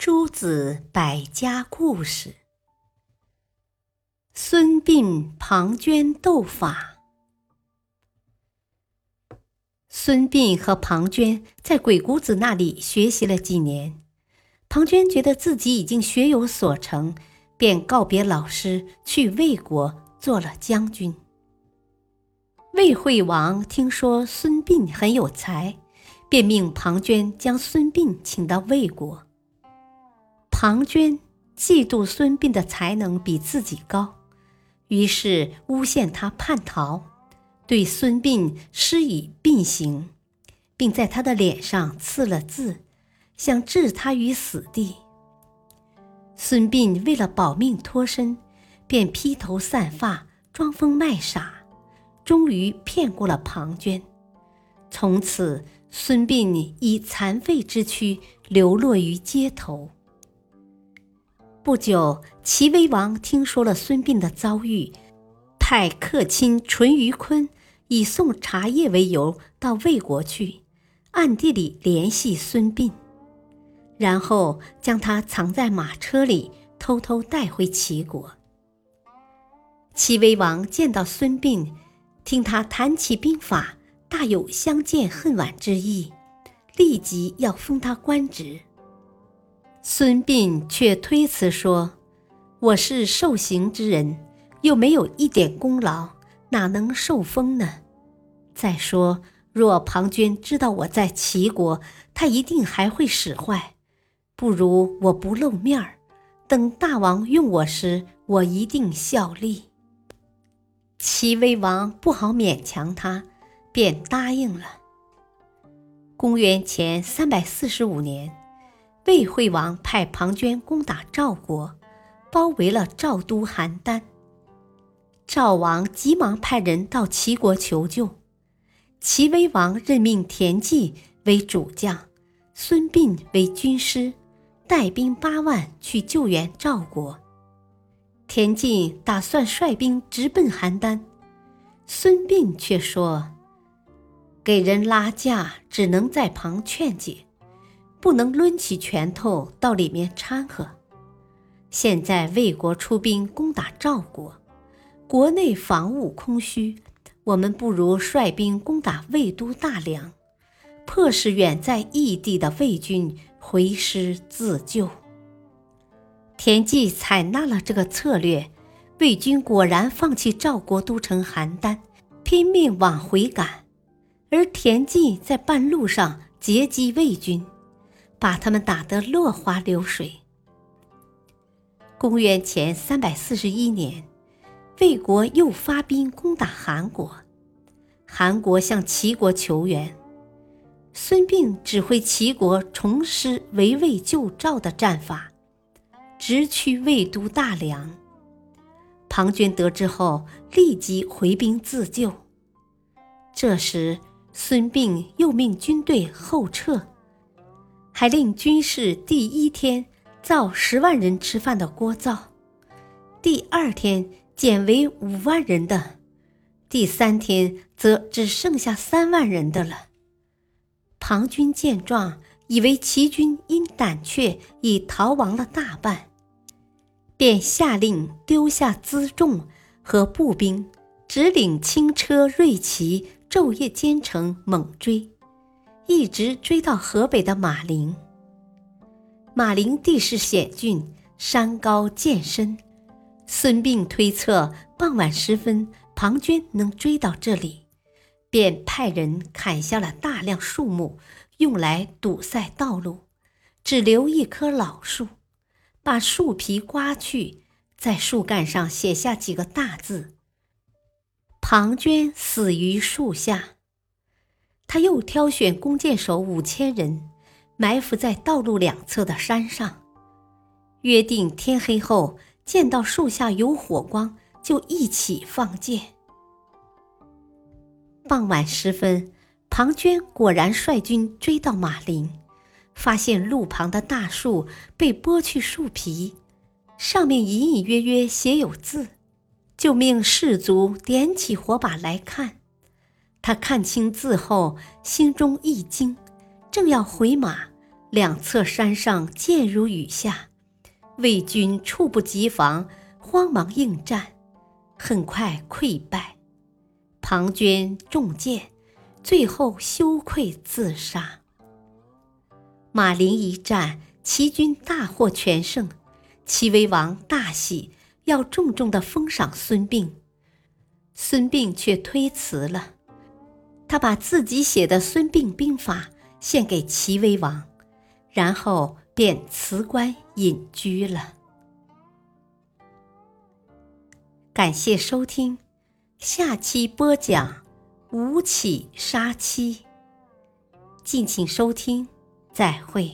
诸子百家故事：孙膑、庞涓斗法。孙膑和庞涓在鬼谷子那里学习了几年，庞涓觉得自己已经学有所成，便告别老师，去魏国做了将军。魏惠王听说孙膑很有才，便命庞涓将孙膑请到魏国。庞涓嫉妒孙膑的才能比自己高，于是诬陷他叛逃，对孙膑施以膑刑，并在他的脸上刺了字，想置他于死地。孙膑为了保命脱身，便披头散发，装疯卖傻，终于骗过了庞涓。从此，孙膑以残废之躯流落于街头。不久，齐威王听说了孙膑的遭遇，派客卿淳于髡以送茶叶为由到魏国去，暗地里联系孙膑，然后将他藏在马车里，偷偷带回齐国。齐威王见到孙膑，听他谈起兵法，大有相见恨晚之意，立即要封他官职。孙膑却推辞说：“我是受刑之人，又没有一点功劳，哪能受封呢？再说，若庞涓知道我在齐国，他一定还会使坏。不如我不露面儿，等大王用我时，我一定效力。”齐威王不好勉强他，便答应了。公元前三百四十五年。魏惠王派庞涓攻打赵国，包围了赵都邯郸。赵王急忙派人到齐国求救，齐威王任命田忌为主将，孙膑为军师，带兵八万去救援赵国。田忌打算率兵直奔邯郸，孙膑却说：“给人拉架，只能在旁劝解。”不能抡起拳头到里面掺和。现在魏国出兵攻打赵国，国内防务空虚，我们不如率兵攻打魏都大梁，迫使远在异地的魏军回师自救。田忌采纳了这个策略，魏军果然放弃赵国都城邯郸，拼命往回赶，而田忌在半路上截击魏军。把他们打得落花流水。公元前三百四十一年，魏国又发兵攻打韩国，韩国向齐国求援。孙膑指挥齐国重施围魏救赵的战法，直趋魏都大梁。庞涓得知后，立即回兵自救。这时，孙膑又命军队后撤。还令军士第一天造十万人吃饭的锅灶，第二天减为五万人的，第三天则只剩下三万人的了。庞军见状，以为齐军因胆怯已逃亡了大半，便下令丢下辎重和步兵，只领轻车锐骑，昼夜兼程猛追。一直追到河北的马陵。马陵地势险峻，山高涧深。孙膑推测傍晚时分庞涓能追到这里，便派人砍下了大量树木，用来堵塞道路，只留一棵老树，把树皮刮去，在树干上写下几个大字：“庞涓死于树下。”他又挑选弓箭手五千人，埋伏在道路两侧的山上，约定天黑后见到树下有火光，就一起放箭。傍晚时分，庞涓果然率军追到马陵，发现路旁的大树被剥去树皮，上面隐隐约约写有字，就命士卒点起火把来看。他看清字后，心中一惊，正要回马，两侧山上箭如雨下，魏军猝不及防，慌忙应战，很快溃败。庞涓中箭，最后羞愧自杀。马陵一战，齐军大获全胜，齐威王大喜，要重重的封赏孙膑。孙膑却推辞了，他把自己写的《孙膑兵法》献给齐威王，然后便辞官隐居了。感谢收听，下期播讲吴起杀妻。敬请收听，再会。